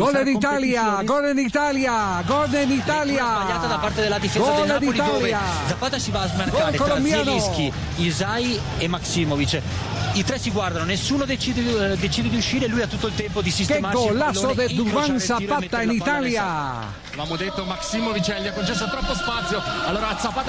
Gol en Italia, gol in Italia, gol in Italia. Sbagliata da parte della difesa Gol del Napoli dove. Zapata si va a smarcare Gol tra. Zielinski, Isai e Maximovic. I tre si guardano, nessuno decide, decide di uscire, lui ha tutto il tempo di Che sistemarsi pallone, de incrociare Duvan Zapata in Italia.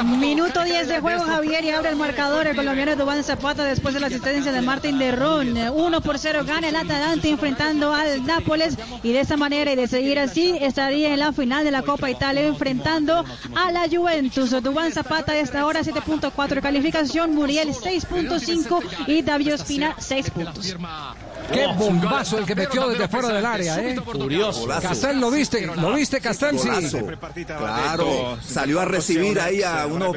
Minuto 10 de juego, Javier, y abre el marcador. El colombiano Dubán Zapata después de la asistencia de Martín de Ron. 1 por 0 gana el Atalanta enfrentando al Nápoles. Y de esa manera y de seguir así estaría en la final de la Copa Italia enfrentando a la Juventus. Dubán Zapata a esta hora 7.4 de calificación, Muriel 6.5 y David Ospina 6 puntos. Qué bombazo el que metió desde fuera del área, ¿eh? Curioso. Castel, ¿lo viste? ¿Lo viste, Castel? Sí. Claro, salió a recibir ahí a unos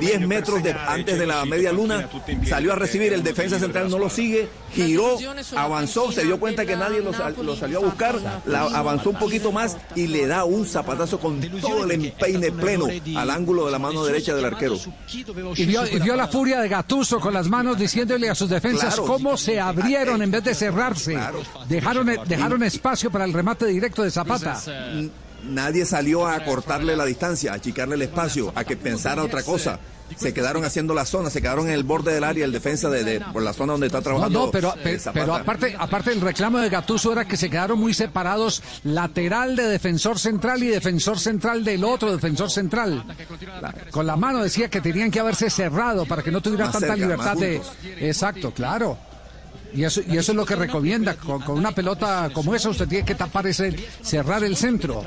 10 metros de- antes de la media luna, salió a recibir, el defensa central no lo sigue, giró, avanzó, se dio cuenta que nadie lo, sal- lo salió a buscar, la- avanzó un poquito más y le da un zapatazo con todo el empeine pleno al ángulo de la mano derecha del arquero. Y vio, y vio la furia de Gatuso con las manos diciéndole a sus defensas Claro. cómo se abrieron en vez de cerrarse. Dejaron, dejaron espacio para el remate directo de Zapata. N- Nadie salió a cortarle la distancia, a achicarle el espacio, a que pensara otra cosa. Se quedaron haciendo la zona, se quedaron en el borde del área, el defensa de, de- por la zona donde está trabajando. no, pero, eh, pe- pero aparte, aparte el reclamo de Gatuso era que se quedaron muy separados lateral de defensor central y defensor central del otro defensor central. La- con la mano decía que tenían que haberse cerrado para que no tuviera Más tanta cerca, libertad de... Exacto, claro. Y eso, y eso es lo que recomienda. Con, con una pelota como esa usted tiene que tapar ese, cerrar el centro.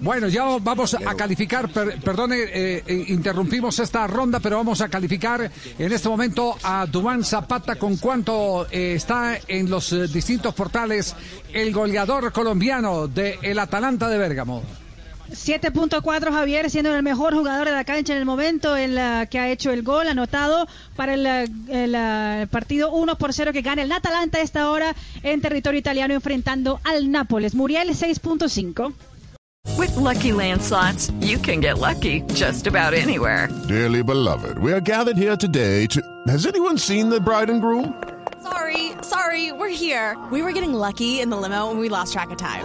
Bueno, ya vamos a calificar, per- perdone, eh, eh, interrumpimos esta ronda, pero vamos a calificar en este momento a Dubán Zapata con cuánto eh, está en los eh, distintos portales el goleador colombiano de el Atalanta de Bérgamo. 7.4 Javier siendo el mejor jugador de la cancha en el momento en la que ha hecho el gol anotado para el, eh, el, eh, partido 1 por 0 que gana el Atalanta a esta hora en territorio italiano enfrentando al Nápoles. Muriel 6.5. With Lucky Land slots, you can get lucky just about anywhere. Dearly beloved, we are gathered here today to. Has anyone seen the bride and groom? Sorry, sorry, we're here. We were getting lucky in the limo and we lost track of time.